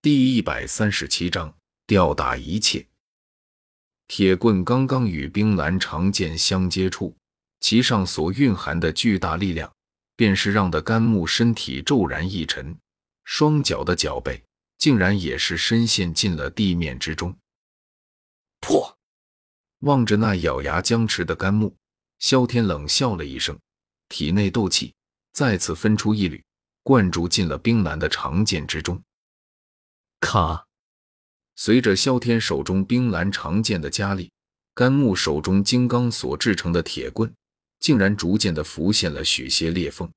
第一百三十七章吊打一切。铁棍刚刚与冰蓝长剑相接触，其上所蕴含的巨大力量，便是让的甘木身体骤然一沉，双脚的脚背竟然也是深陷进了地面之中。破！望着那咬牙僵持的甘木，萧天冷笑了一声，体内斗气再次分出一缕，灌注进了冰蓝的长剑之中。咔！随着萧天手中冰蓝长剑的加力，甘木手中金刚所制成的铁棍竟然逐渐的浮现了许些裂缝。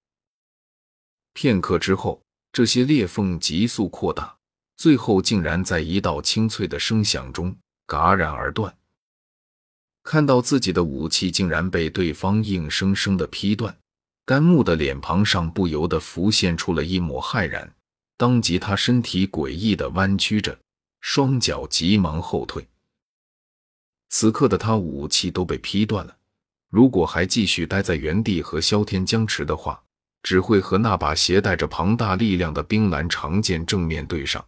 片刻之后，这些裂缝急速扩大，最后竟然在一道清脆的声响中戛然而断。看到自己的武器竟然被对方硬生生的劈断，甘木的脸庞上不由得浮现出了一抹骇然。当即，他身体诡异的弯曲着，双脚急忙后退。此刻的他武器都被劈断了，如果还继续待在原地和萧天僵持的话，只会和那把携带着庞大力量的冰蓝长剑正面对上。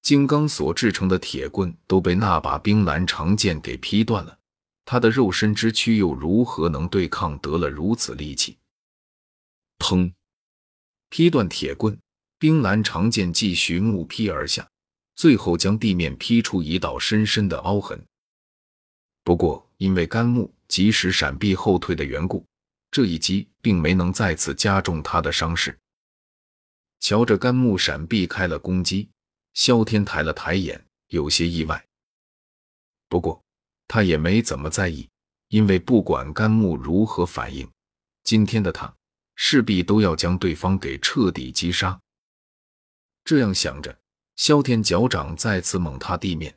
金刚所制成的铁棍都被那把冰蓝长剑给劈断了，他的肉身之躯又如何能对抗得了如此力气？砰！劈断铁棍。冰蓝长剑继续怒劈而下，最后将地面劈出一道深深的凹痕。不过，因为甘木及时闪避后退的缘故，这一击并没能再次加重他的伤势。瞧着甘木闪避开了攻击，萧天抬了抬眼，有些意外。不过，他也没怎么在意，因为不管甘木如何反应，今天的他势必都要将对方给彻底击杀。这样想着，萧天脚掌再次猛踏地面，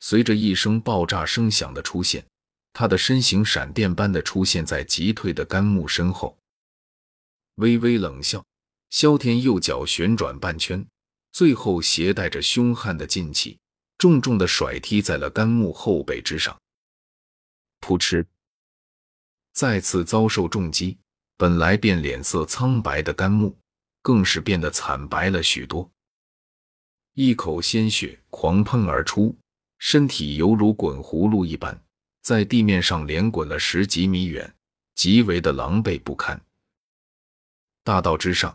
随着一声爆炸声响的出现，他的身形闪电般的出现在急退的甘木身后。微微冷笑，萧天右脚旋转半圈，最后携带着凶悍的劲气，重重的甩踢在了甘木后背之上。噗嗤，再次遭受重击，本来便脸色苍白的甘木，更是变得惨白了许多。一口鲜血狂喷而出，身体犹如滚葫芦一般，在地面上连滚了十几米远，极为的狼狈不堪。大道之上，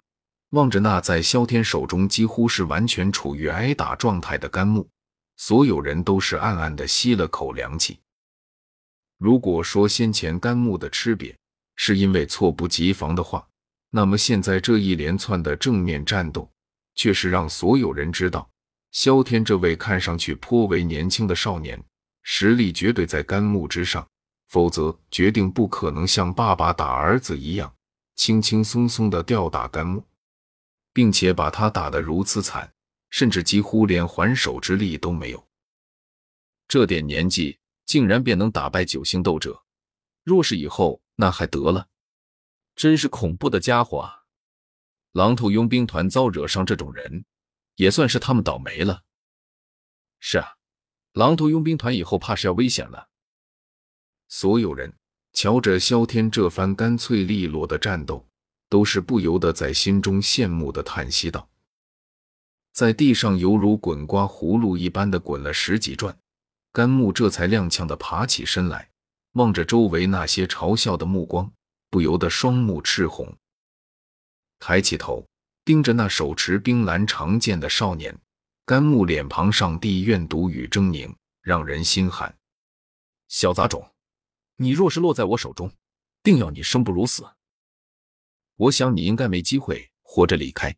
望着那在萧天手中几乎是完全处于挨打状态的甘木，所有人都是暗暗的吸了口凉气。如果说先前甘木的吃瘪是因为猝不及防的话，那么现在这一连串的正面战斗，却是让所有人知道。萧天这位看上去颇为年轻的少年，实力绝对在甘木之上，否则决定不可能像爸爸打儿子一样，轻轻松松的吊打甘木，并且把他打得如此惨，甚至几乎连还手之力都没有。这点年纪竟然便能打败九星斗者，若是以后那还得了，真是恐怖的家伙啊！狼头佣兵团遭惹上这种人。也算是他们倒霉了。是啊，狼头佣兵团以后怕是要危险了。所有人瞧着萧天这番干脆利落的战斗，都是不由得在心中羡慕的叹息道：“在地上犹如滚瓜葫芦一般的滚了十几转，甘木这才踉跄的爬起身来，望着周围那些嘲笑的目光，不由得双目赤红，抬起头。”盯着那手持冰蓝长剑的少年，甘木脸庞上地怨毒与狰狞，让人心寒。小杂种，你若是落在我手中，定要你生不如死。我想你应该没机会活着离开。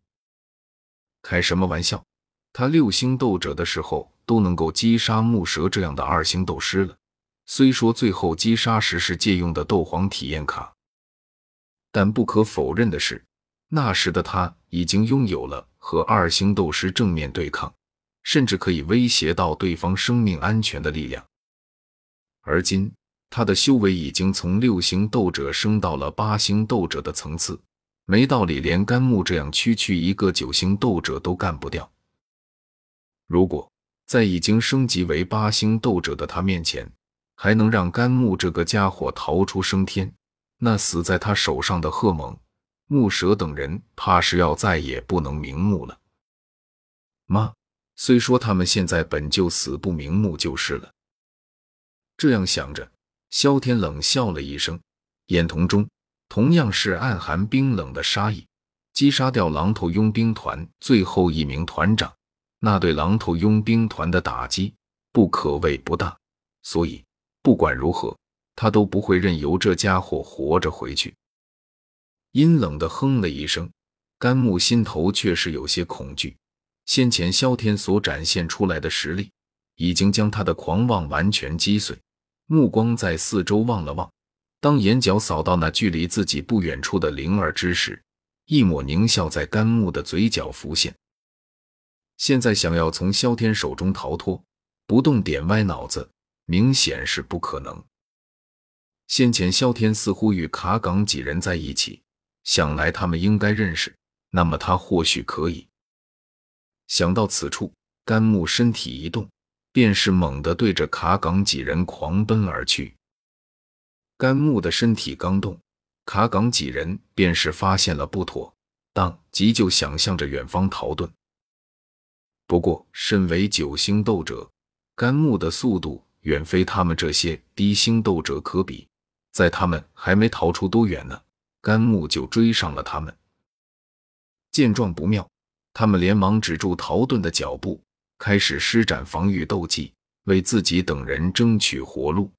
开什么玩笑？他六星斗者的时候都能够击杀木蛇这样的二星斗师了。虽说最后击杀时是借用的斗皇体验卡，但不可否认的是。那时的他已经拥有了和二星斗师正面对抗，甚至可以威胁到对方生命安全的力量。而今他的修为已经从六星斗者升到了八星斗者的层次，没道理连甘木这样区区一个九星斗者都干不掉。如果在已经升级为八星斗者的他面前，还能让甘木这个家伙逃出升天，那死在他手上的贺蒙。木蛇等人怕是要再也不能瞑目了。妈，虽说他们现在本就死不瞑目就是了。这样想着，萧天冷笑了一声，眼瞳中同样是暗含冰冷的杀意。击杀掉狼头佣兵团最后一名团长，那对狼头佣兵团的打击不可谓不大。所以不管如何，他都不会任由这家伙活着回去。阴冷的哼了一声，甘木心头却是有些恐惧。先前萧天所展现出来的实力，已经将他的狂妄完全击碎。目光在四周望了望，当眼角扫到那距离自己不远处的灵儿之时，一抹狞笑在甘木的嘴角浮现。现在想要从萧天手中逃脱，不动点歪脑子，明显是不可能。先前萧天似乎与卡岗几人在一起，想来他们应该认识，那么他或许可以。想到此处，甘木身体一动，便是猛地对着卡岗几人狂奔而去。甘木的身体刚动，卡岗几人便是发现了不妥，当即就想向着远方逃遁。不过，身为九星斗者，甘木的速度远非他们这些低星斗者可比。在他们还没逃出多远呢，甘木就追上了他们。见状不妙。他们连忙止住逃遁的脚步，开始施展防御斗技，为自己等人争取活路。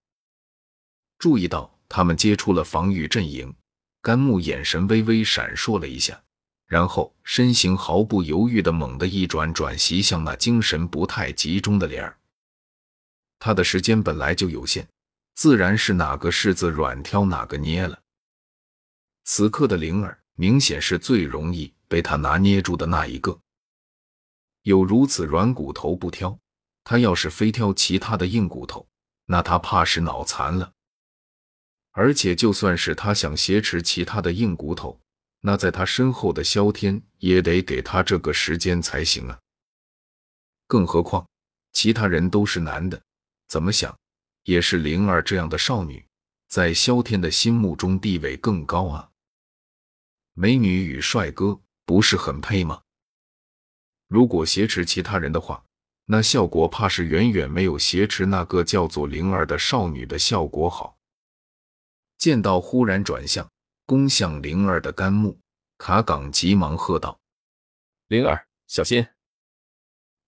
注意到他们接出了防御阵营，甘木眼神微微闪烁了一下，然后身形毫不犹豫的猛地一转，转袭向那精神不太集中的脸儿。他的时间本来就有限，自然是哪个柿子软挑哪个捏了。此刻的灵儿明显是最容易。被他拿捏住的那一个，有如此软骨头不挑，他要是非挑其他的硬骨头，那他怕是脑残了。而且就算是他想挟持其他的硬骨头，那在他身后的萧天也得给他这个时间才行啊。更何况其他人都是男的，怎么想也是灵儿这样的少女，在萧天的心目中地位更高啊。美女与帅哥。不是很配吗？如果挟持其他人的话，那效果怕是远远没有挟持那个叫做灵儿的少女的效果好。见到忽然转向攻向灵儿的甘木，卡岗急忙喝道：“灵儿，小心！”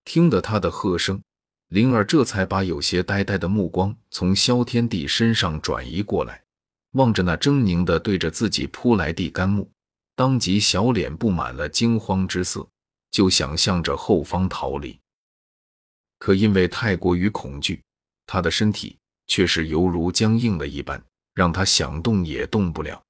听得他的喝声，灵儿这才把有些呆呆的目光从萧天帝身上转移过来，望着那狰狞的对着自己扑来的甘木。当即小脸布满了惊慌之色，就想向着后方逃离。可因为太过于恐惧，他的身体却是犹如僵硬了一般，让他想动也动不了。